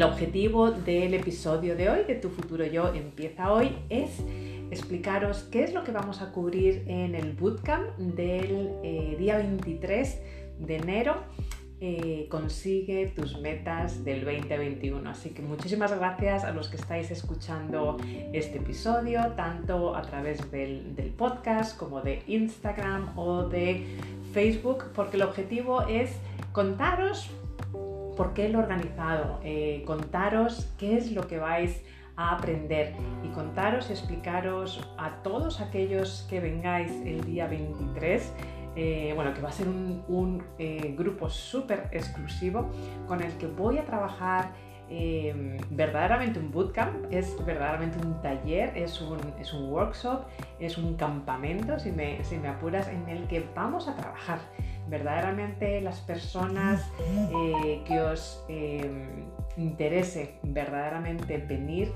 El objetivo del episodio de hoy, de Tu Futuro Yo empieza hoy, es explicaros qué es lo que vamos a cubrir en el bootcamp del eh, día 23 de enero. Eh, consigue tus metas del 2021. Así que muchísimas gracias a los que estáis escuchando este episodio, tanto a través del, del podcast como de Instagram o de Facebook, porque el objetivo es contaros por qué lo he organizado, eh, contaros qué es lo que vais a aprender y contaros y explicaros a todos aquellos que vengáis el día 23 eh, bueno, que va a ser un, eh, grupo súper exclusivo con el que voy a trabajar verdaderamente un bootcamp, es verdaderamente un taller, es un, es un workshop, es un campamento, si me, si me apuras, en el que vamos a trabajar verdaderamente las personas eh, que os em, interese verdaderamente venir,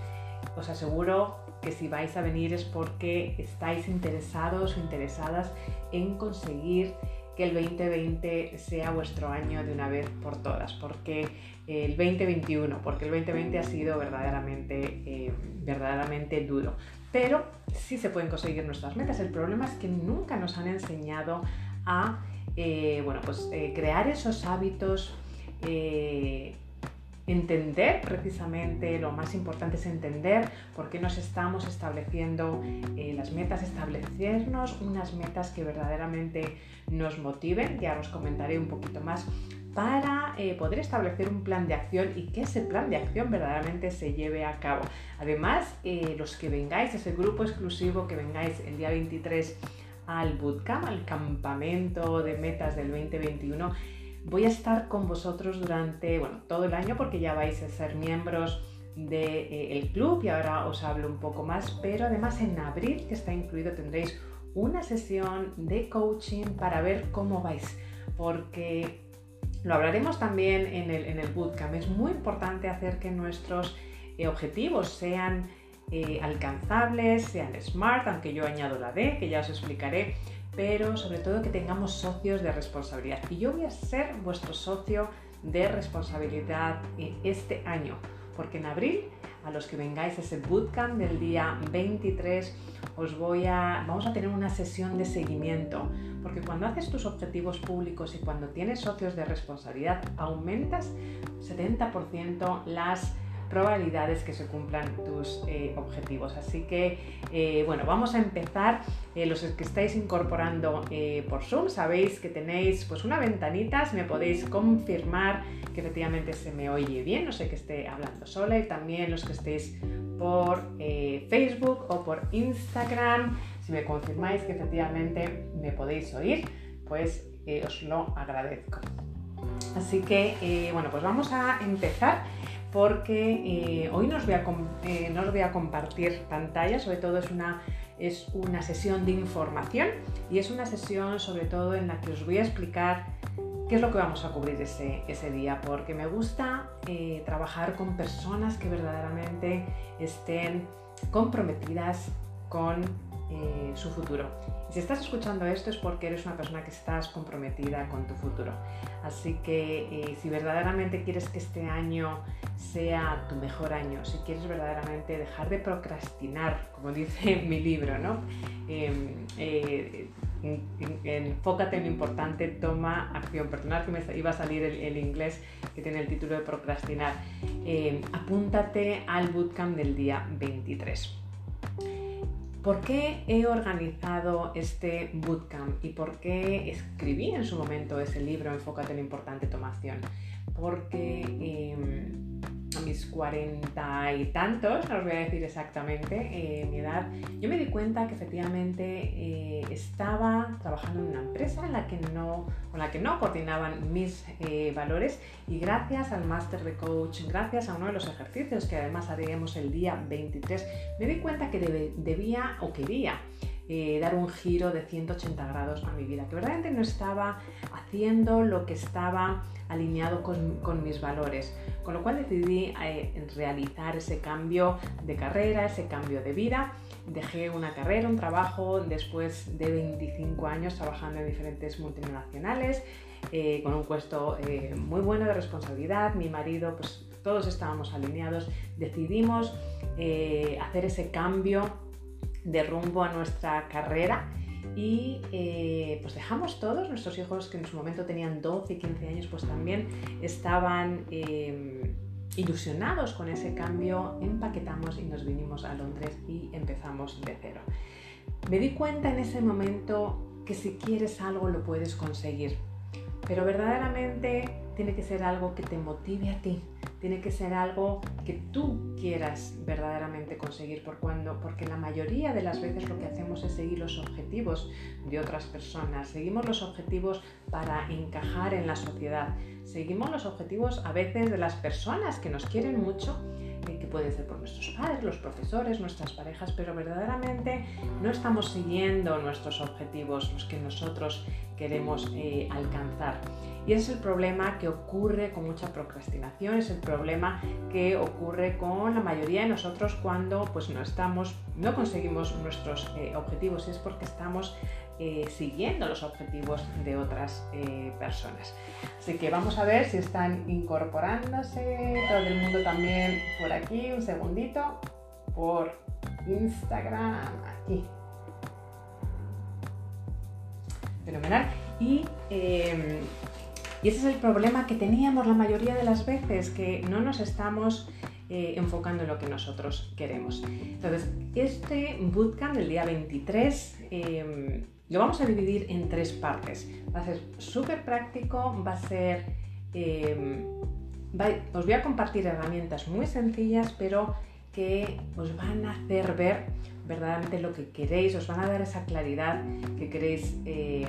os aseguro que si vais a venir es porque estáis interesados o interesadas en conseguir que el 2020 sea vuestro año de una vez por todas, porque el 2021, porque el 2020 ha sido verdaderamente, em, verdaderamente duro. Pero sí se pueden conseguir nuestras metas. El problema es que nunca nos han enseñado a eh, bueno, pues, eh, crear esos hábitos, eh, entender precisamente, lo más importante es entender por qué nos estamos estableciendo las metas, establecernos unas metas que verdaderamente nos motiven, ya os comentaré un poquito más, para poder establecer un plan de acción y que ese plan de acción verdaderamente se lleve a cabo. Además, los que vengáis, ese grupo exclusivo que vengáis el día 23 al bootcamp, al campamento de metas del 2021. Voy a estar con vosotros durante bueno, todo el año porque ya vais a ser miembros del de, eh, club y ahora os hablo un poco más, pero además en abril, que está incluido, tendréis una sesión de coaching para ver cómo vais, porque lo hablaremos también en el, en el bootcamp. Es muy importante hacer que nuestros eh, objetivos sean eh, alcanzables, sean smart, aunque yo añado la D, que ya os explicaré, pero sobre todo que tengamos socios de responsabilidad. Y yo voy a ser vuestro socio de responsabilidad este año, porque en abril, a los que vengáis a ese bootcamp del día 23, os voy a, vamos a tener una sesión de seguimiento, porque cuando haces tus objetivos públicos y cuando tienes socios de responsabilidad, aumentas 70% las probabilidades que se cumplan tus eh, objetivos. Así que, eh, bueno, vamos a empezar. Eh, los que estáis incorporando por Zoom, sabéis que tenéis pues una ventanita, si me podéis confirmar que efectivamente se me oye bien, no sé que esté hablando sola, y también los que estéis por Facebook o por Instagram, si me confirmáis que efectivamente me podéis oír, pues os lo agradezco. Así que, bueno, pues vamos a empezar porque eh, hoy nos voy, a, eh, voy a compartir pantalla, sobre todo es una, es una sesión de información y es una sesión sobre todo en la que os voy a explicar qué es lo que vamos a cubrir ese, ese día, porque me gusta eh, trabajar con personas que verdaderamente estén comprometidas con su futuro. Si estás escuchando esto es porque eres una persona que estás comprometida con tu futuro. Así que eh, si verdaderamente quieres que este año sea tu mejor año, si quieres verdaderamente dejar de procrastinar, como dice mi libro, ¿no? Em, eh, enfócate en lo importante, toma acción. Perdonad que me iba a salir el, inglés que tiene el título de procrastinar. Em, apúntate al bootcamp del día 23. ¿Por qué he organizado este bootcamp y por qué escribí en su momento ese libro Enfócate en importante, tomación? Porque em, a mis cuarenta y tantos, no os voy a decir exactamente eh, mi edad, yo me di cuenta que efectivamente eh, estaba trabajando en una empresa en la que no, con la que no coordinaban mis eh, valores y gracias al máster de coach, gracias a uno de los ejercicios que además haremos el día 23, me di cuenta que debía o quería dar un giro de 180 grados a mi vida, que verdaderamente no estaba haciendo lo que estaba alineado con, mis valores. Con lo cual decidí eh, realizar ese cambio de carrera, ese cambio de vida. Dejé una carrera, un trabajo después de 25 años trabajando en diferentes multinacionales, eh, con un puesto eh, muy bueno de responsabilidad. Mi marido pues, todos estábamos alineados, decidimos eh, hacer ese cambio de rumbo a nuestra carrera y eh, pues dejamos todos nuestros hijos que en su momento tenían 12 y 15 años pues también estaban em, ilusionados con ese cambio empaquetamos y nos vinimos a Londres y empezamos de cero. Me di cuenta en ese momento que si quieres algo lo puedes conseguir pero verdaderamente tiene que ser algo que te motive a ti, tiene que ser algo que tú quieras verdaderamente conseguir, por cuando, porque la mayoría de las veces lo que hacemos es seguir los objetivos de otras personas, seguimos los objetivos para encajar en la sociedad, seguimos los objetivos a veces de las personas que nos quieren mucho eh, que pueden ser por nuestros padres, los profesores, nuestras parejas, pero verdaderamente no estamos siguiendo nuestros objetivos, los que nosotros queremos eh, alcanzar. Y ese es el problema que ocurre con mucha procrastinación, es el problema que ocurre con la mayoría de nosotros cuando pues, no, estamos, no conseguimos nuestros eh, objetivos y es porque estamos eh, siguiendo los objetivos de otras personas. Así que vamos a ver si están incorporándose todo el mundo también por aquí, un segundito, por Instagram, aquí. Fenomenal. Y, em, y, ese es el problema que teníamos la mayoría de las veces, que no nos estamos eh, enfocando en lo que nosotros queremos. Entonces, este bootcamp del día 23 em, lo vamos a dividir en tres partes. Va a ser súper práctico, va a ser... Em, os voy a compartir herramientas muy sencillas, pero que os van a hacer ver verdaderamente lo que queréis, os van a dar esa claridad que queréis, eh,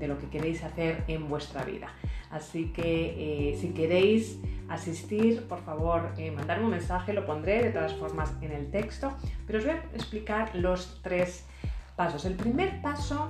de lo que queréis hacer en vuestra vida. Así que eh, si queréis asistir, por favor, eh, mandarme un mensaje, lo pondré de todas formas en el texto, pero os voy a explicar los tres pasos. El primer paso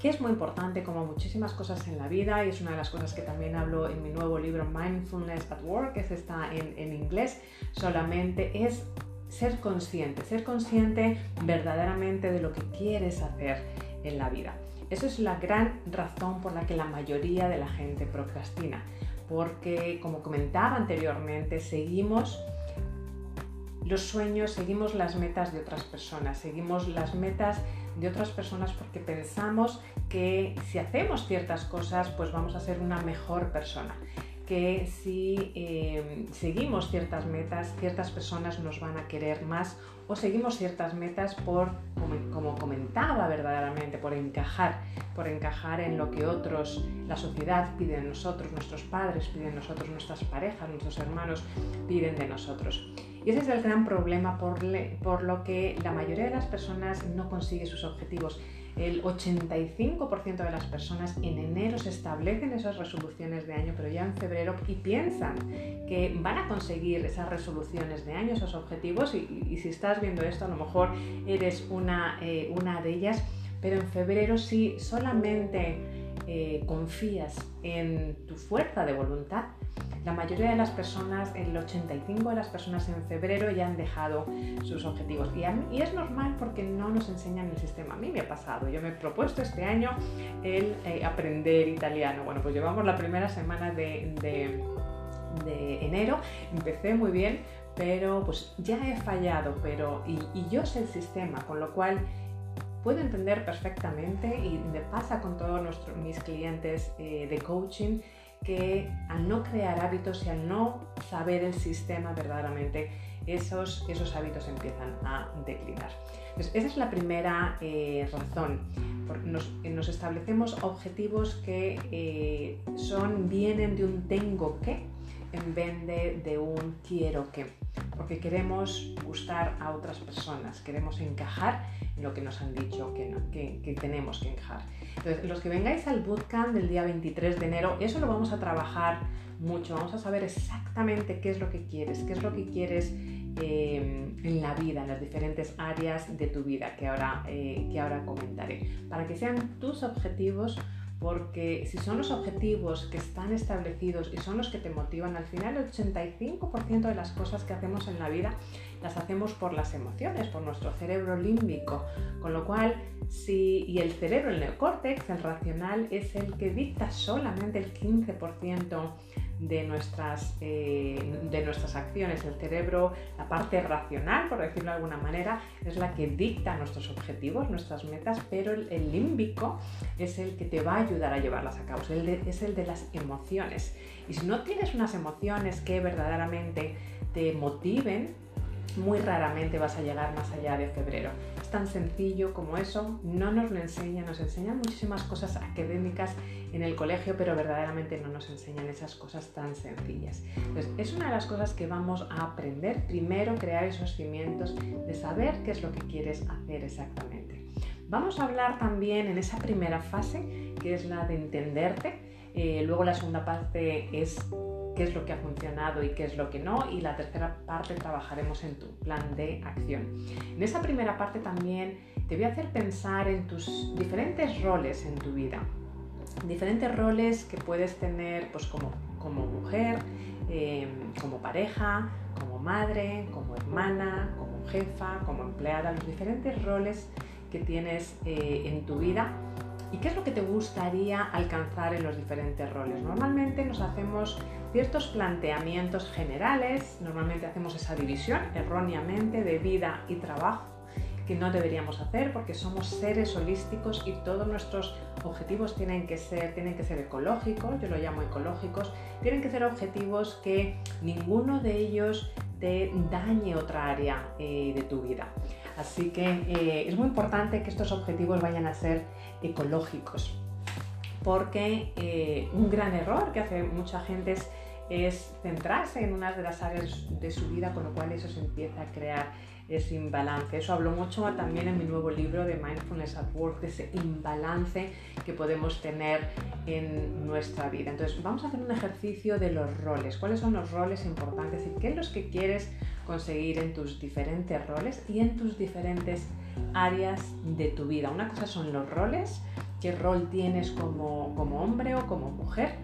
que es muy importante como muchísimas cosas en la vida y es una de las cosas que también hablo en mi nuevo libro Mindfulness at Work, que está en, en inglés solamente, es ser consciente, ser consciente verdaderamente de lo que quieres hacer en la vida. Eso es la gran razón por la que la mayoría de la gente procrastina, porque como comentaba anteriormente, seguimos los sueños, seguimos las metas de otras personas, seguimos las metas de otras personas porque pensamos que si hacemos ciertas cosas, pues vamos a ser una mejor persona. Que si em, seguimos ciertas metas, ciertas personas nos van a querer más o seguimos ciertas metas por, como, comentaba verdaderamente, por encajar, por encajar en lo que otros, la sociedad pide de nosotros, nuestros padres piden de nosotros, nuestras parejas, nuestros hermanos piden de nosotros. Y ese es el gran problema por, por lo que la mayoría de las personas no consigue sus objetivos el 85% de las personas en enero se establecen esas resoluciones de año, pero ya en febrero y piensan que van a conseguir esas resoluciones de año, esos objetivos, y, si estás viendo esto, a lo mejor eres una, eh, una de ellas, pero en febrero si solamente eh, confías en tu fuerza de voluntad, la mayoría de las personas, el 85% de las personas en febrero ya han dejado sus objetivos. Y, es normal porque no nos enseñan el sistema. A mí me ha pasado. Yo me he propuesto este año el eh, aprender italiano. Bueno, pues llevamos la primera semana de, enero. Empecé muy bien, pero pues ya he fallado. Pero, y, yo sé el sistema, con lo cual puedo entender perfectamente y me pasa con todos nuestros, mis clientes eh, de coaching que al no crear hábitos y al no saber el sistema verdaderamente, esos, esos hábitos empiezan a declinar. esa es la primera eh, razón. Nos, nos, establecemos objetivos que eh, son, vienen de un tengo que en vez de, de un quiero que. Porque queremos gustar a otras personas, queremos encajar en lo que nos han dicho que, que, tenemos que encajar. Entonces, los que vengáis al bootcamp del día 23 de enero, eso lo vamos a trabajar mucho, vamos a saber exactamente qué es lo que quieres, qué es lo que quieres eh, en la vida, en las diferentes áreas de tu vida que ahora, eh, que ahora comentaré, para que sean tus objetivos porque si son los objetivos que están establecidos y son los que te motivan, al final el 85% de las cosas que hacemos en la vida las hacemos por las emociones, por nuestro cerebro límbico, con lo cual si y el cerebro, el neocórtex, el racional es el que dicta solamente el 15% de nuestras, eh, de nuestras acciones. El cerebro, la parte racional, por decirlo de alguna manera, es la que dicta nuestros objetivos, nuestras metas, pero el, límbico es el que te va a ayudar a llevarlas a cabo, es el de las emociones. Y si no tienes unas emociones que verdaderamente te motiven, muy raramente vas a llegar más allá de febrero. Tan sencillo como eso, no nos lo enseñan, nos enseñan muchísimas cosas académicas en el colegio, pero verdaderamente no nos enseñan esas cosas tan sencillas. Entonces, es una de las cosas que vamos a aprender. Primero, crear esos cimientos de saber qué es lo que quieres hacer exactamente. Vamos a hablar también en esa primera fase, que es la de entenderte. Eh, luego la segunda parte es qué es lo que ha funcionado y qué es lo que no. Y la tercera parte trabajaremos en tu plan de acción. En esa primera parte también te voy a hacer pensar en tus diferentes roles en tu vida. Diferentes roles que puedes tener pues, como, como mujer, em, como pareja, como madre, como hermana, como jefa, como empleada, los diferentes roles que tienes eh, en tu vida ¿Y qué es lo que te gustaría alcanzar en los diferentes roles? Normalmente nos hacemos ciertos planteamientos generales, normalmente hacemos esa división erróneamente de vida y trabajo que no deberíamos hacer porque somos seres holísticos y todos nuestros objetivos tienen que ser, tienen que ser ecológicos, yo lo llamo ecológicos, tienen que ser objetivos que ninguno de ellos te dañe otra área eh, de tu vida. Así que eh, es muy importante que estos objetivos vayan a ser ecológicos, porque eh, un gran error que hace mucha gente es, centrarse en una de las áreas de su vida, con lo cual eso se empieza a crear ese imbalance. Eso hablo mucho también en mi nuevo libro de Mindfulness at Work, de ese imbalance que podemos tener en nuestra vida. Entonces, vamos a hacer un ejercicio de los roles. ¿Cuáles son los roles importantes y qué es los que quieres conseguir en tus diferentes roles y en tus diferentes áreas de tu vida. Una cosa son los roles, qué rol tienes como, como hombre o como mujer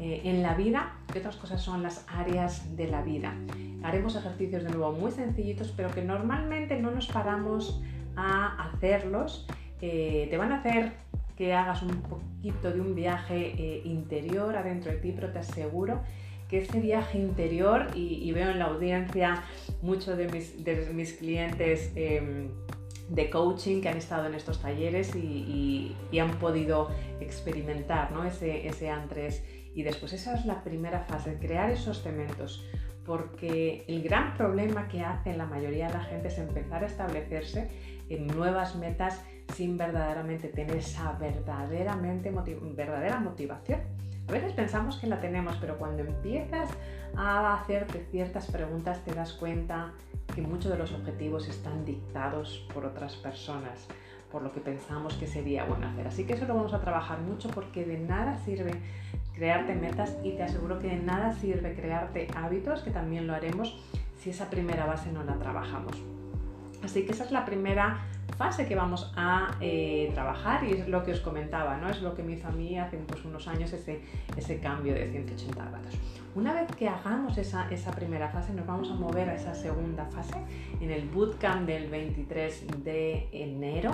eh, en la vida, y otras cosas son las áreas de la vida. Haremos ejercicios de nuevo muy sencillitos, pero que normalmente no nos paramos a hacerlos. Eh, te van a hacer que hagas un poquito de un viaje eh, interior adentro de ti, pero te aseguro que ese viaje interior, y, veo en la audiencia muchos de mis, clientes em, de coaching que han estado en estos talleres y, han podido experimentar ¿no? ese, ese antes y después. Esa es la primera fase, crear esos cementos. Porque el gran problema que hace la mayoría de la gente es empezar a establecerse en nuevas metas sin verdaderamente tener esa verdaderamente verdadera motivación. A veces pensamos que la tenemos, pero cuando empiezas a hacerte ciertas preguntas te das cuenta muchos de los objetivos están dictados por otras personas, por lo que pensamos que sería bueno hacer. Así que eso lo vamos a trabajar mucho porque de nada sirve crearte metas y te aseguro que de nada sirve crearte hábitos, que también lo haremos, si esa primera base no la trabajamos. Así que esa es la primera fase que vamos a eh, trabajar y es lo que os comentaba, ¿no? Es lo que me hizo a mí hace pues, unos años ese, ese cambio de 180 grados. Una vez que hagamos esa, esa primera fase, nos vamos a mover a esa segunda fase en el bootcamp del 23 de enero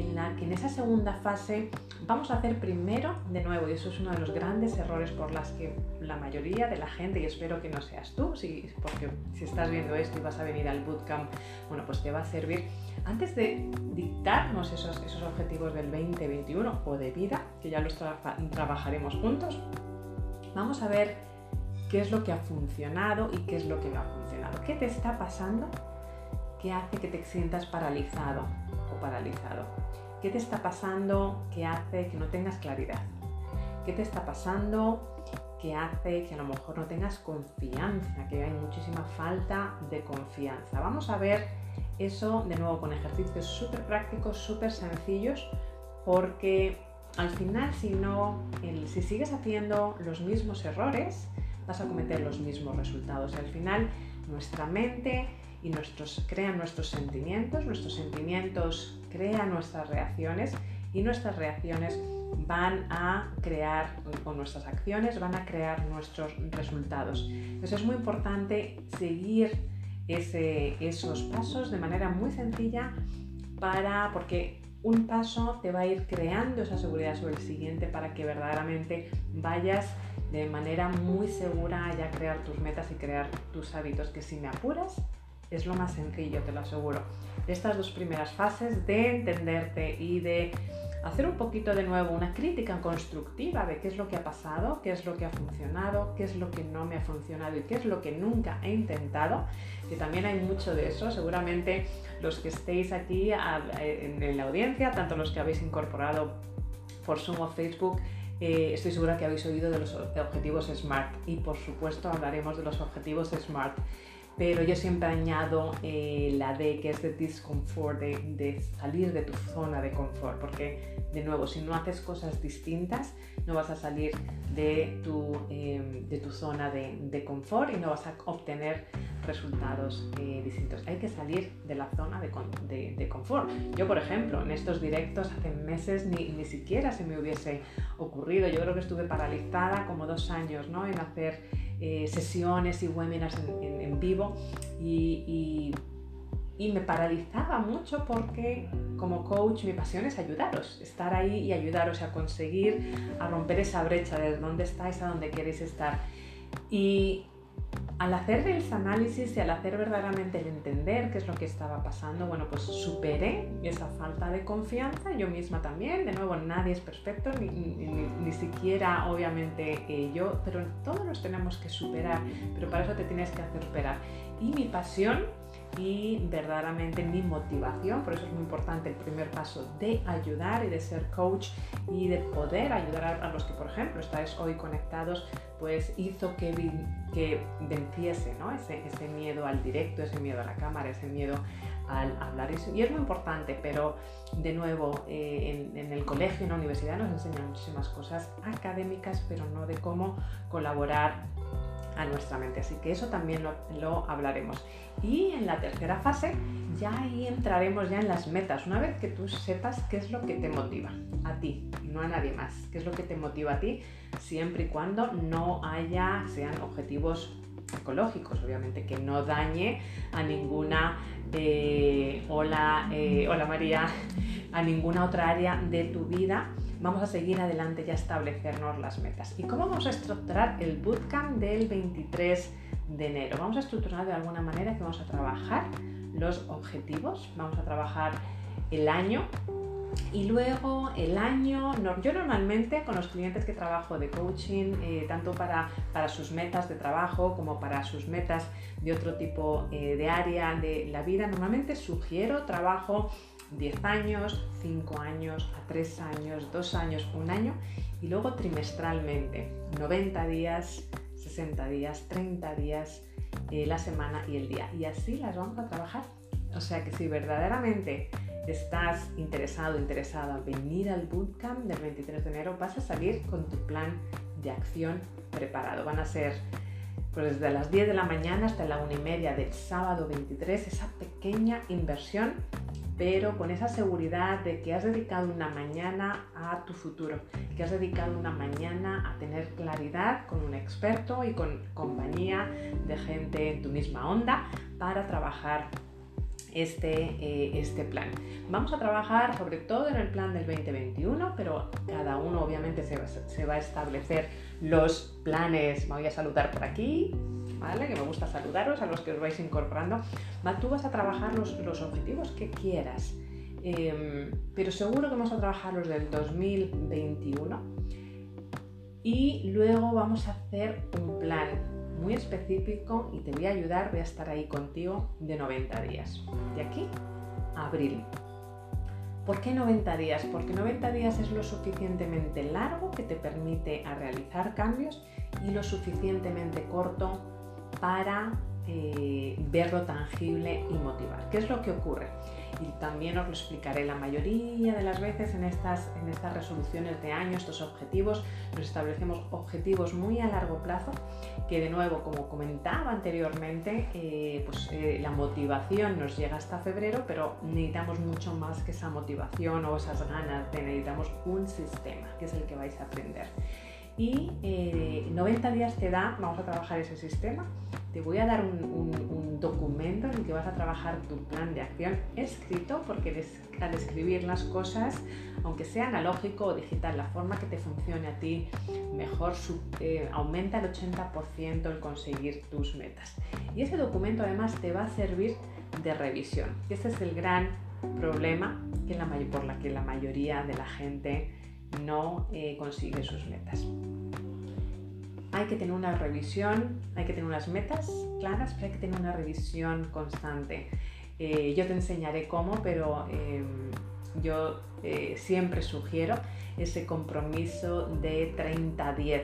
en que esa segunda fase vamos a hacer primero de nuevo, y eso es uno de los grandes errores por las que la mayoría de la gente, y espero que no seas tú, porque si estás viendo esto y vas a venir al bootcamp, bueno, pues te va a servir. Antes de dictarnos esos, esos objetivos del 2021 o de vida, que ya los trabajaremos juntos, vamos a ver qué es lo que ha funcionado y qué es lo que no ha funcionado. ¿Qué te está pasando? ¿Qué hace que te sientas paralizado paralizado? ¿Qué te está pasando que hace que no tengas claridad? ¿Qué te está pasando que hace que a lo mejor no tengas confianza, que hay muchísima falta de confianza? Vamos a ver eso de nuevo con ejercicios súper prácticos, súper sencillos, porque al final si no, si sigues haciendo los mismos errores, vas a cometer los mismos resultados. Al final nuestra mente y nuestros, crean nuestros sentimientos, nuestros sentimientos crean nuestras reacciones y nuestras reacciones van a crear, o nuestras acciones van a crear nuestros resultados. Entonces es muy importante seguir esos pasos de manera muy sencilla para, porque un paso te va a ir creando esa seguridad sobre el siguiente para que verdaderamente vayas de manera muy segura a crear tus metas y crear tus hábitos, que si me apuras es lo más sencillo, te lo aseguro. Estas dos primeras fases de entenderte y de hacer un poquito de nuevo una crítica constructiva de qué es lo que ha pasado, qué es lo que ha funcionado, qué es lo que no me ha funcionado y qué es lo que nunca he intentado, que también hay mucho de eso. Seguramente los que estéis aquí en la audiencia, tanto los que habéis incorporado por Zoom o Facebook, eh, estoy segura que habéis oído de los objetivos SMART y por supuesto hablaremos de los objetivos SMART pero yo siempre añado eh, la D, que es de discomfort, de, salir de tu zona de confort, porque de nuevo, si no haces cosas distintas, no vas a salir de tu, em, de tu zona de, confort y no vas a obtener resultados eh, distintos. Hay que salir de la zona de, confort. Yo, por ejemplo, en estos directos hace meses ni, ni siquiera se me hubiese ocurrido. Yo creo que estuve paralizada como dos años ¿no? en hacer eh, sesiones y webinars en, vivo y, me paralizaba mucho porque como coach mi pasión es ayudaros, estar ahí y ayudaros a conseguir, a romper esa brecha de dónde estáis a dónde queréis estar. Y al hacer el análisis y al hacer verdaderamente el entender qué es lo que estaba pasando, bueno, pues superé esa falta de confianza, yo misma también, de nuevo, nadie es perfecto, ni, siquiera obviamente eh, yo, pero todos los tenemos que superar, pero para eso te tienes que hacer superar. Y mi pasión y verdaderamente mi motivación, por eso es muy importante el primer paso de ayudar y de ser coach y de poder ayudar a, los que, por ejemplo, estáis hoy conectados, pues hizo que, que venciese ¿no? ese, ese miedo al directo, ese miedo a la cámara, ese miedo al hablar. Y es muy importante, pero de nuevo, eh, en, en, el colegio, en la universidad nos enseñan muchísimas cosas académicas, pero no de cómo colaborar a nuestra mente. Así que eso también lo, hablaremos. Y en la tercera fase ya ahí entraremos ya en las metas. Una vez que tú sepas qué es lo que te motiva a ti, no a nadie más, qué es lo que te motiva a ti, siempre y cuando no haya, sean objetivos ecológicos, obviamente, que no dañe a ninguna, eh, hola, eh, hola María, a ninguna otra área de tu vida vamos a seguir adelante y a establecernos las metas. ¿Y cómo vamos a estructurar el bootcamp del 23 de enero? Vamos a estructurar de alguna manera que vamos a trabajar los objetivos, vamos a trabajar el año y luego el año, yo normalmente con los clientes que trabajo de coaching, eh, tanto para, sus metas de trabajo como para sus metas de otro tipo eh, de área de la vida, normalmente sugiero trabajo 10 años, 5 años, a 3 años, 2 años, 1 año y luego trimestralmente, 90 días, 60 días, 30 días, eh, la semana y el día. Y así las vamos a trabajar. O sea que si verdaderamente estás interesado, interesada en venir al bootcamp del 23 de enero, vas a salir con tu plan de acción preparado. Van a ser pues desde las 10 de la mañana hasta la 1 y media del sábado 23, esa pequeña inversión pero con esa seguridad de que has dedicado una mañana a tu futuro, que has dedicado una mañana a tener claridad con un experto y con compañía de gente en tu misma onda para trabajar este, eh, este plan. Vamos a trabajar sobre todo en el plan del 2021, pero cada uno obviamente se, se va a establecer los planes. Me voy a saludar por aquí, que me gusta saludaros a los que os vais incorporando. Tú vas a trabajar los, objetivos que quieras, em, pero seguro que vamos a trabajar los del 2021 y luego vamos a hacer un plan muy específico y te voy a ayudar, voy a estar ahí contigo de 90 días, de aquí a abril. ¿Por qué 90 días? Porque 90 días es lo suficientemente largo que te permite a realizar cambios y lo suficientemente corto para eh, verlo tangible y motivar. ¿Qué es lo que ocurre? Y también os lo explicaré la mayoría de las veces en estas, en estas resoluciones de año, estos objetivos, nos establecemos objetivos muy a largo plazo, que de nuevo, como comentaba anteriormente, eh, pues eh, la motivación nos llega hasta febrero, pero necesitamos mucho más que esa motivación o esas ganas necesitamos un sistema, que es el que vais a aprender y 90 eh, días te da, vamos a trabajar ese sistema, te voy a dar un, documento en el que vas a trabajar tu plan de acción escrito, porque al escribir las cosas, aunque sea analógico o digital, la forma que te funcione a ti mejor eh, aumenta el 80% el conseguir tus metas. Y ese documento además te va a servir de revisión. Ese es el gran problema que la, por la que la mayoría de la gente no eh, consigue sus metas. Hay que tener una revisión, hay que tener unas metas claras, pero hay que tener una revisión constante. Eh, yo te enseñaré cómo, pero em, yo eh, siempre sugiero ese compromiso de 30-10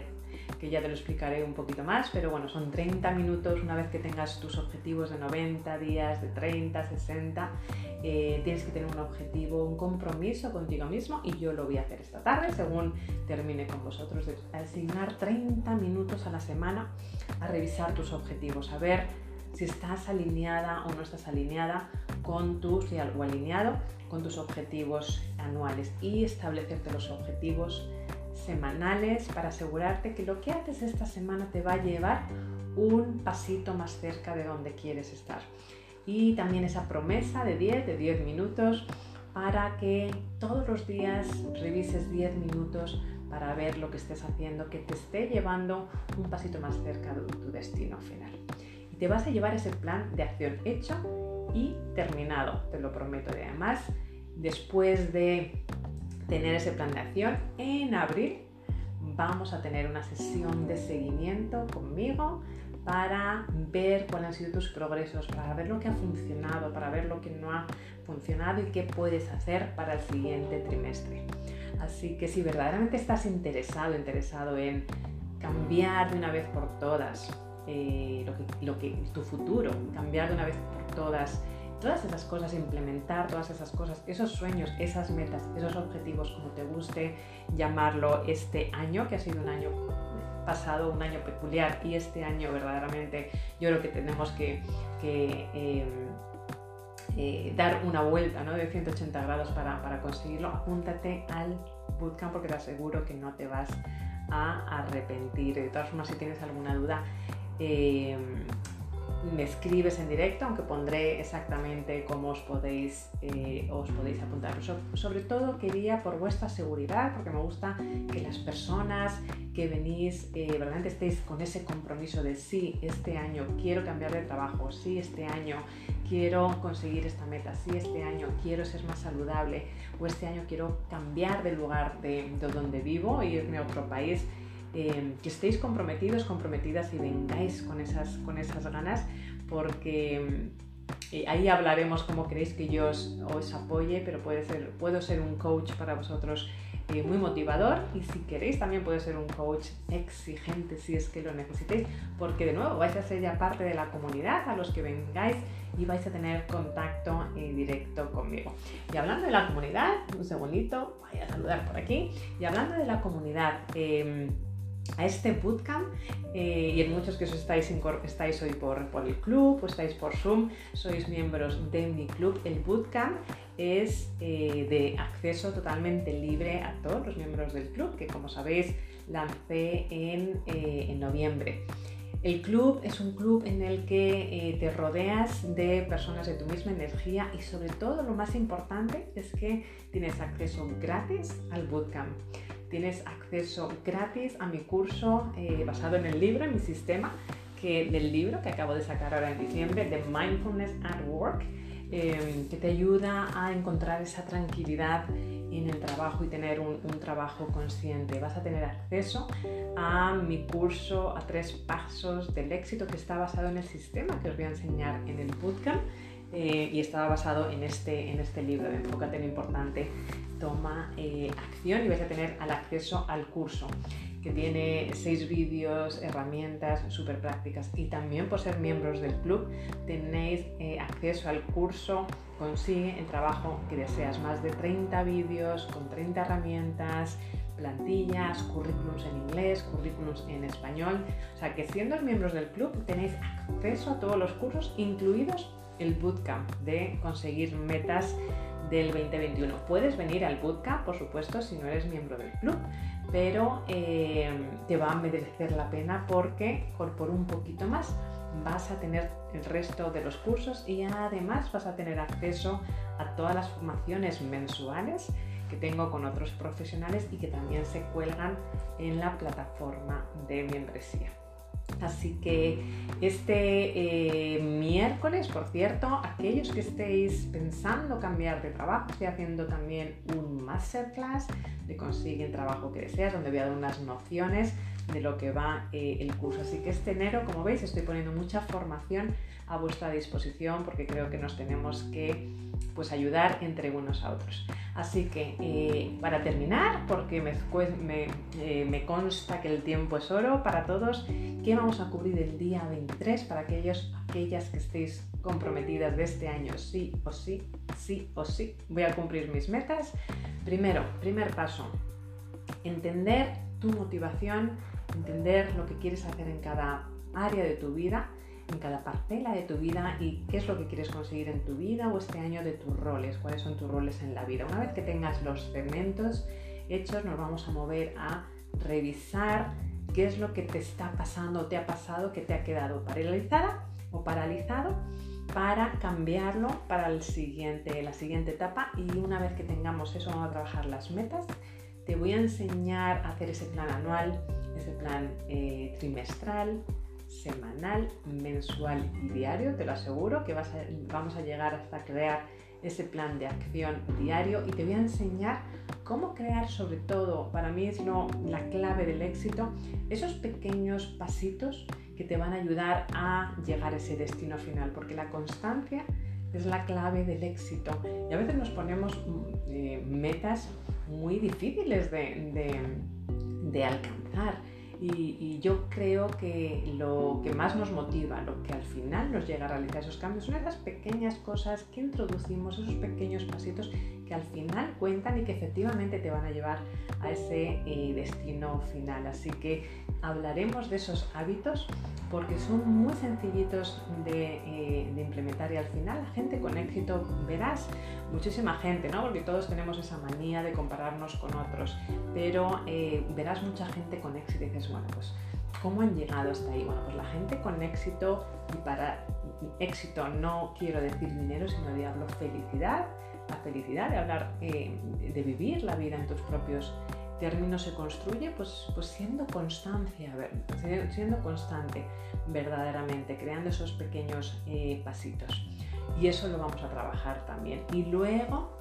que ya te lo explicaré un poquito más, pero bueno, son 30 minutos una vez que tengas tus objetivos de 90 días, de 30, 60, eh, tienes que tener un objetivo, un compromiso contigo mismo y yo lo voy a hacer esta tarde según termine con vosotros, de asignar 30 minutos a la semana a revisar tus objetivos, a ver si estás alineada o no estás alineada con tus, o alineado con tus objetivos anuales y establecerte los objetivos semanales para asegurarte que lo que haces esta semana te va a llevar un pasito más cerca de donde quieres estar. Y también esa promesa de 10, de 10 minutos para que todos los días revises 10 minutos para ver lo que estés haciendo, que te esté llevando un pasito más cerca de tu destino final. Y te vas a llevar ese plan de acción hecho y terminado, te lo prometo. Y además, después de tener ese plan de acción, en abril vamos a tener una sesión de seguimiento conmigo para ver cuáles han sido tus progresos, para ver lo que ha funcionado, para ver lo que no ha funcionado y qué puedes hacer para el siguiente trimestre. Así que si verdaderamente estás interesado, interesado en cambiar de una vez por todas eh, lo, que, lo que tu futuro, cambiar de una vez por todas todas esas cosas, implementar todas esas cosas, esos sueños, esas metas, esos objetivos, como te guste llamarlo este año, que ha sido un año pasado, un año peculiar y este año verdaderamente yo creo que tenemos que, em, eh, dar una vuelta ¿no? de 180 grados para, para conseguirlo, apúntate al bootcamp porque te aseguro que no te vas a arrepentir. De todas formas, si tienes alguna duda, eh, me escribes en directo, aunque pondré exactamente cómo os podéis, eh, os podéis apuntar. sobre todo quería por vuestra seguridad, porque me gusta que las personas que venís eh, realmente estéis con ese compromiso de sí, este año quiero cambiar de trabajo, sí, este año quiero conseguir esta meta, sí, este año quiero ser más saludable o este año quiero cambiar de lugar de, de donde vivo e irme a otro país Em, que estéis comprometidos, comprometidas y vengáis con esas, con esas ganas, porque em, eh, ahí hablaremos cómo queréis que yo os, apoye, pero puede ser, puedo ser un coach para vosotros eh, muy motivador y si queréis también puede ser un coach exigente si es que lo necesitéis, porque de nuevo vais a ser ya parte de la comunidad a los que vengáis y vais a tener contacto eh, directo conmigo. Y hablando de la comunidad, un segundito, voy a saludar por aquí, y hablando de la comunidad, em, a este bootcamp eh, y en muchos que os estáis, hoy por, el club o estáis por Zoom, sois miembros de mi club. El bootcamp es eh, de acceso totalmente libre a todos los miembros del club, que como sabéis lancé en, eh, en noviembre. El club es un club en el que te rodeas de personas de tu misma energía y sobre todo lo más importante es que tienes acceso gratis al bootcamp tienes acceso gratis a mi curso eh, basado en el libro, en mi sistema, que, del libro que acabo de sacar ahora en diciembre, de Mindfulness at Work, em, que te ayuda a encontrar esa tranquilidad en el trabajo y tener un, trabajo consciente. Vas a tener acceso a mi curso a tres pasos del éxito que está basado en el sistema que os voy a enseñar en el bootcamp eh, y estaba basado en este, en este libro de Enfócate en lo importante, toma eh, acción y vais a tener al acceso al curso que tiene seis vídeos, herramientas súper prácticas. Y también por ser miembros del club tenéis eh, acceso al curso Consigue el trabajo que deseas, más de 30 vídeos con 30 herramientas, plantillas, currículums en inglés, currículums en español, o sea que siendo miembros del club tenéis acceso a todos los cursos incluidos el bootcamp de conseguir metas del 2021. Puedes venir al bootcamp, por supuesto, si no eres miembro del club, pero eh, te va a merecer la pena porque por, un poquito más vas a tener el resto de los cursos y además vas a tener acceso a todas las formaciones mensuales que tengo con otros profesionales y que también se cuelgan en la plataforma de membresía. Así que este eh, miércoles, por cierto, aquellos que estéis pensando cambiar de trabajo, estoy haciendo también un masterclass de Consigue el trabajo que deseas, donde voy a dar unas nociones de lo que va eh, el curso. Así que este enero, como veis, estoy poniendo mucha formación a vuestra disposición porque creo que nos tenemos que pues, ayudar entre unos a otros. Así que eh, para terminar, porque me, eh, me, consta que el tiempo es oro para todos, ¿qué vamos a cubrir el día 23 para aquellos, aquellas que estéis comprometidas de este año? Sí o sí, sí o sí, voy a cumplir mis metas. Primero, primer paso, entender tu motivación, entender lo que quieres hacer en cada área de tu vida en cada parcela de tu vida y qué es lo que quieres conseguir en tu vida o este año de tus roles, cuáles son tus roles en la vida. Una vez que tengas los segmentos hechos, nos vamos a mover a revisar qué es lo que te está pasando te ha pasado que te ha quedado paralizada o paralizado para cambiarlo para el siguiente, la siguiente etapa y una vez que tengamos eso vamos a trabajar las metas. Te voy a enseñar a hacer ese plan anual, ese plan eh, trimestral, semanal, mensual y diario, te lo aseguro que vamos a llegar hasta crear ese plan de acción diario y te voy a enseñar cómo crear sobre todo, para mí es la clave del éxito, esos pequeños pasitos que te van a ayudar a llegar a ese destino final, porque la constancia es la clave del éxito. Y a veces nos ponemos mm, eh, metas muy difíciles de alcanzar y, yo creo que lo que más nos motiva, lo que al final nos llega a realizar esos cambios, son esas pequeñas cosas que introducimos, esos pequeños pasitos que al final cuentan y que efectivamente te van a llevar a ese eh, destino final. Así que hablaremos de esos hábitos porque son muy sencillitos de, eh, de, implementar y al final la gente con éxito, verás muchísima gente, ¿no? porque todos tenemos esa manía de compararnos con otros, pero eh, verás mucha gente con éxito y dices, bueno, pues ¿cómo han llegado hasta ahí? Bueno, pues la gente con éxito, y para éxito no quiero decir dinero, sino de hablo felicidad, la felicidad de hablar, eh, de vivir la vida en tus propios término se construye pues, pues siendo constancia, siendo constante verdaderamente, creando esos pequeños eh, pasitos. Y eso lo vamos a trabajar también. Y luego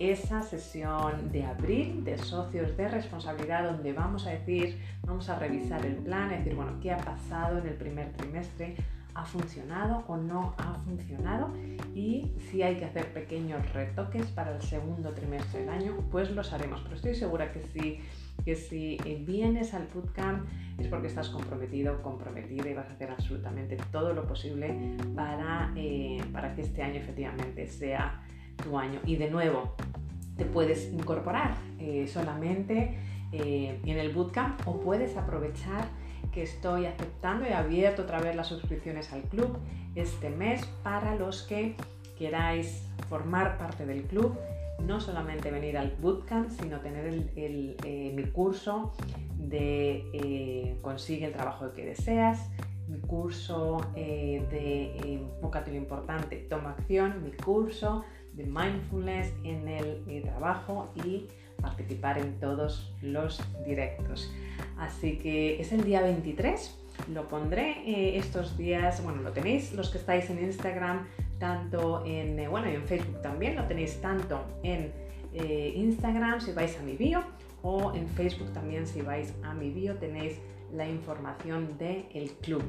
esa sesión de abril de socios de responsabilidad donde vamos a decir, vamos a revisar el plan, decir, bueno, ¿qué ha pasado en el primer trimestre? ha funcionado o no ha funcionado y si hay que hacer pequeños retoques para el segundo trimestre del año, pues los haremos. Pero estoy segura que si, que si vienes al bootcamp es porque estás comprometido, comprometida y vas a hacer absolutamente todo lo posible para, eh, para que este año efectivamente sea tu año. Y de nuevo, te puedes incorporar eh, solamente eh, en el bootcamp o puedes aprovechar que estoy aceptando y abierto otra vez las suscripciones al club este mes para los que queráis formar parte del club. No solamente venir al bootcamp, sino tener el, eh, mi curso de Consigue el trabajo que deseas, mi curso de Enfócate lo importante, toma acción, mi curso de mindfulness en el trabajo y participar en todos los directos. Así que es el día 23, lo pondré eh, estos días, bueno, lo tenéis los que estáis en Instagram, tanto en, eh, bueno, y en Facebook también, lo tenéis tanto en eh, Instagram si vais a mi bio o en Facebook también si vais a mi bio tenéis la información del club.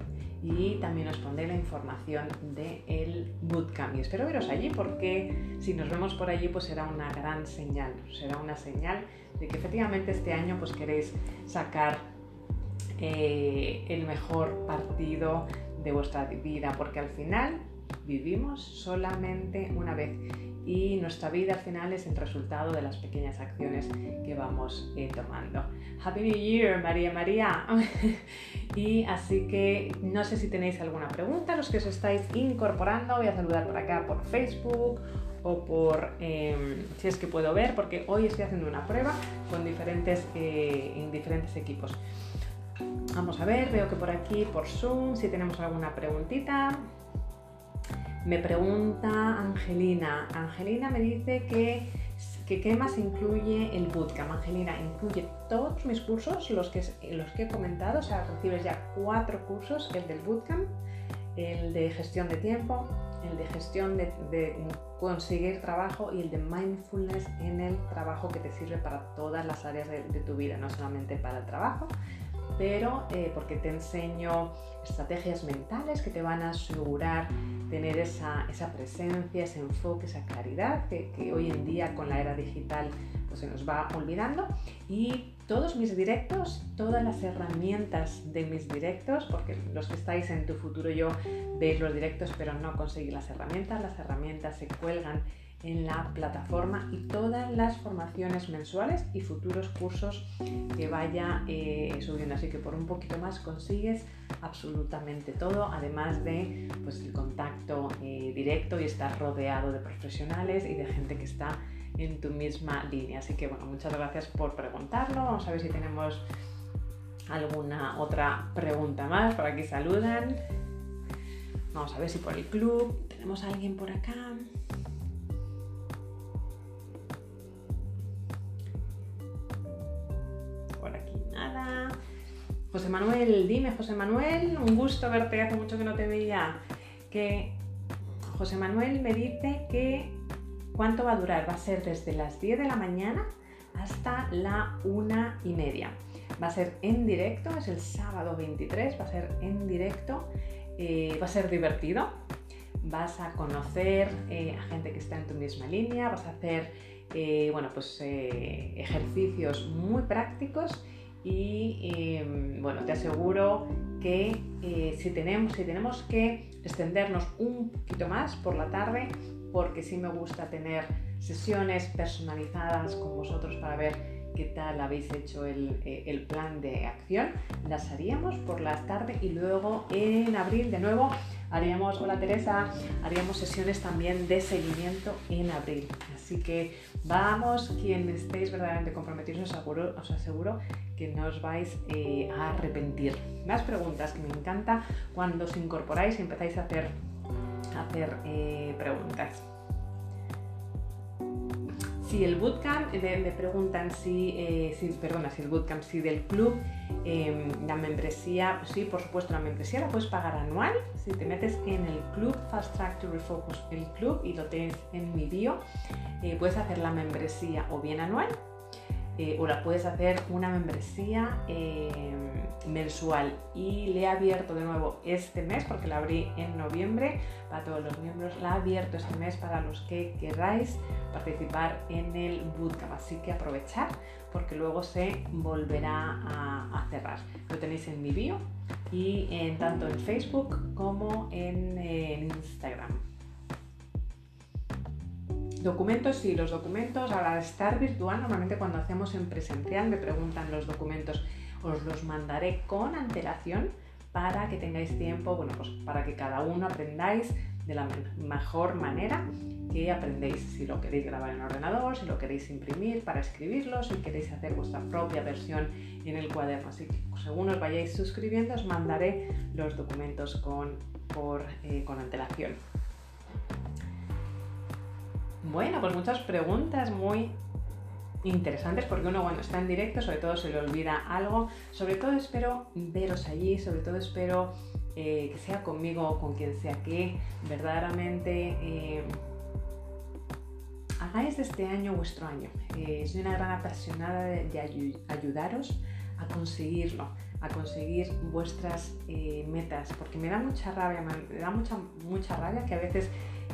Y también os pondré la información del bootcamp. Y espero veros allí porque si nos vemos por allí pues será una gran señal, será una señal de que efectivamente este año pues queréis sacar eh, el mejor partido de vuestra vida porque al final vivimos solamente una vez y nuestra vida al final es el resultado de las pequeñas acciones que vamos eh, tomando. Happy New Year, María María. y así que no sé si tenéis alguna pregunta, los que os estáis incorporando, voy a saludar por acá por Facebook o por em, si es que puedo ver, porque hoy estoy haciendo una prueba con diferentes, eh, en diferentes equipos. Vamos a ver, veo que por aquí, por Zoom, si tenemos alguna preguntita. Me pregunta Angelina. Angelina me dice que, qué más incluye el bootcamp. Angelina, incluye todos mis cursos, los que, los que he comentado, o sea, recibes ya cuatro cursos, el del bootcamp, el de gestión de tiempo, el de gestión de, conseguir trabajo y el de mindfulness en el trabajo que te sirve para todas las áreas de, tu vida, no solamente para el trabajo, pero eh, porque te enseño estrategias mentales que te van a asegurar tener esa, presencia, ese enfoque, esa claridad que, que, hoy en día con la era digital pues, se nos va olvidando. Y todos mis directos, todas las herramientas de mis directos, porque los que estáis en tu futuro yo veis los directos pero no conseguís las herramientas, las herramientas se cuelgan en la plataforma y todas las formaciones mensuales y futuros cursos que vaya eh, subiendo. Así que por un poquito más consigues absolutamente todo, además de pues, el contacto eh, directo y estar rodeado de profesionales y de gente que está en tu misma línea. Así que bueno, muchas gracias por preguntarlo. Vamos a ver si tenemos alguna otra pregunta más. Por aquí saludan. Vamos a ver si por el club tenemos a alguien por acá. Manuel, dime José Manuel, un gusto verte, hace mucho que no te veía. Que José Manuel me dice que ¿Cuánto va a durar? Va a ser desde las 10 de la mañana hasta la una y media. Va a ser en directo, es el sábado 23, va a ser en directo, eh, va a ser divertido. Vas a conocer eh, a gente que está en tu misma línea, vas a hacer eh, bueno, pues, ejercicios muy prácticos y bueno, te aseguro que si, tenemos, si tenemos que extendernos un poquito más por la tarde, porque sí me gusta tener sesiones personalizadas con vosotros para ver qué tal habéis hecho el, eh, plan de acción. Las haríamos por la tarde y luego en abril de nuevo haríamos, hola Teresa, haríamos sesiones también de seguimiento en abril. Así que vamos, quien estéis verdaderamente comprometidos, os aseguro, os aseguro que no os vais eh, a arrepentir. Más preguntas que me encanta cuando os incorporáis y empezáis a hacer hacer eh, preguntas. Si el bootcamp, me, preguntan eh, si, perdona, si el bootcamp, si del club, em, la membresía, sí, por supuesto, la membresía la puedes pagar anual. Si te metes en el club Fast Track to Refocus, el club, y lo tienes en mi bio, eh, puedes hacer la membresía o bien anual eh, o la puedes hacer una membresía eh, mensual. Y le he abierto de nuevo este mes porque la abrí en noviembre para todos los miembros la he abierto este mes para los que queráis participar en el bootcamp. Así que aprovechar porque luego se volverá a, cerrar. Lo tenéis en mi bio y en, tanto en Facebook como en Instagram Documentos, sí, los documentos, al estar virtual, normalmente cuando hacemos en presencial me preguntan los documentos, os los mandaré con antelación para que tengáis tiempo, bueno, pues para que cada uno aprendáis de la mejor manera que aprendéis, si lo queréis grabar en ordenador, si lo queréis imprimir para escribirlo, si queréis hacer vuestra propia versión en el cuaderno. Así que según os vayáis suscribiendo, os mandaré los documentos con, eh, con antelación. Bueno, pues muchas preguntas muy interesantes porque uno cuando está en directo sobre todo se le olvida algo. Sobre todo espero veros allí, sobre todo espero eh, que sea conmigo o con quien sea que verdaderamente eh, hagáis de este año vuestro año. Eh, soy una gran apasionada de, ayudaros a conseguirlo, a conseguir vuestras metas, porque me da mucha rabia, me da mucha, mucha rabia que a veces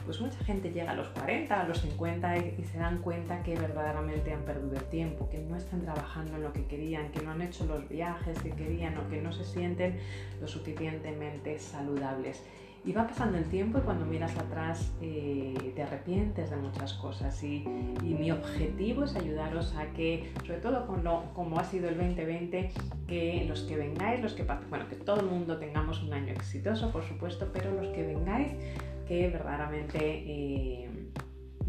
pues mucha gente llega a los 40, a los 50 y, se dan cuenta que verdaderamente han perdido el tiempo, que no están trabajando en lo que querían, que no han hecho los viajes que querían o que no se sienten lo suficientemente saludables. Y va pasando el tiempo y cuando miras atrás eh, te arrepientes de muchas cosas. Y, mi objetivo es ayudaros a que, sobre todo con lo, como ha sido el 2020, que los que vengáis, los que, bueno, que todo el mundo tengamos un año exitoso, por supuesto, pero los que vengáis que verdaderamente eh,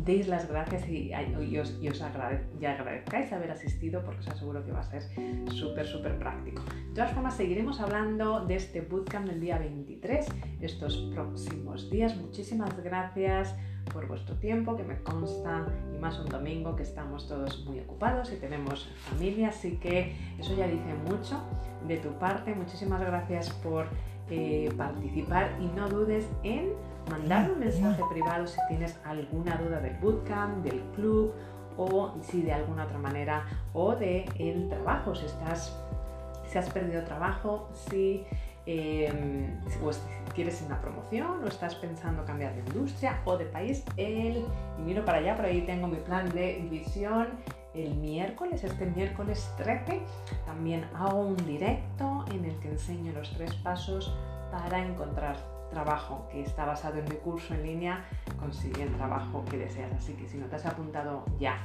deis las gracias y, os, y agradezcáis haber asistido porque os aseguro que va a ser súper, súper práctico. De todas formas, seguiremos hablando de este bootcamp del día 23 estos próximos días. Muchísimas gracias por vuestro tiempo, que me consta, y más un domingo que estamos todos muy ocupados y tenemos familia, así que eso ya dice mucho de tu parte. Muchísimas gracias por eh, participar y no dudes en mandar un mensaje privado si tienes alguna duda del bootcamp, del club o si de alguna otra manera o de el trabajo, si estás si has perdido trabajo, si eh, si quieres una promoción o estás pensando cambiar de industria o de país, el, y miro para allá, por ahí tengo mi plan de visión el miércoles, este miércoles 13, también hago un directo en el que enseño los tres pasos para encontrar trabajo que está basado en mi curso en línea, consigue el trabajo que deseas. Así que si no te has apuntado ya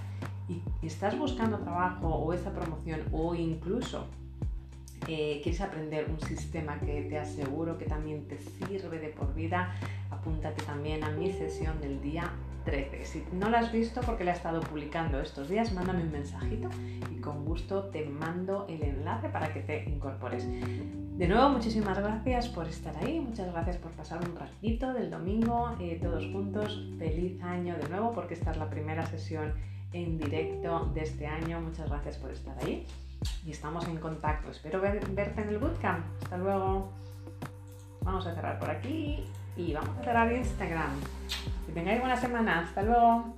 y estás buscando trabajo o esa promoción o incluso eh, quieres aprender un sistema que te aseguro que también te sirve de por vida, apúntate también a mi sesión del día 13. Si no la has visto porque la he estado publicando estos días, mándame un mensajito y con gusto te mando el enlace para que te incorpores. De nuevo, muchísimas gracias por estar ahí, muchas gracias por pasar un ratito del domingo eh, todos juntos. Feliz año de nuevo porque esta es la primera sesión en directo de este año. Muchas gracias por estar ahí y estamos en contacto. Espero verte en el bootcamp. Hasta luego. Vamos a cerrar por aquí y vamos a cerrar Instagram. Que tengáis buena semana. Hasta luego.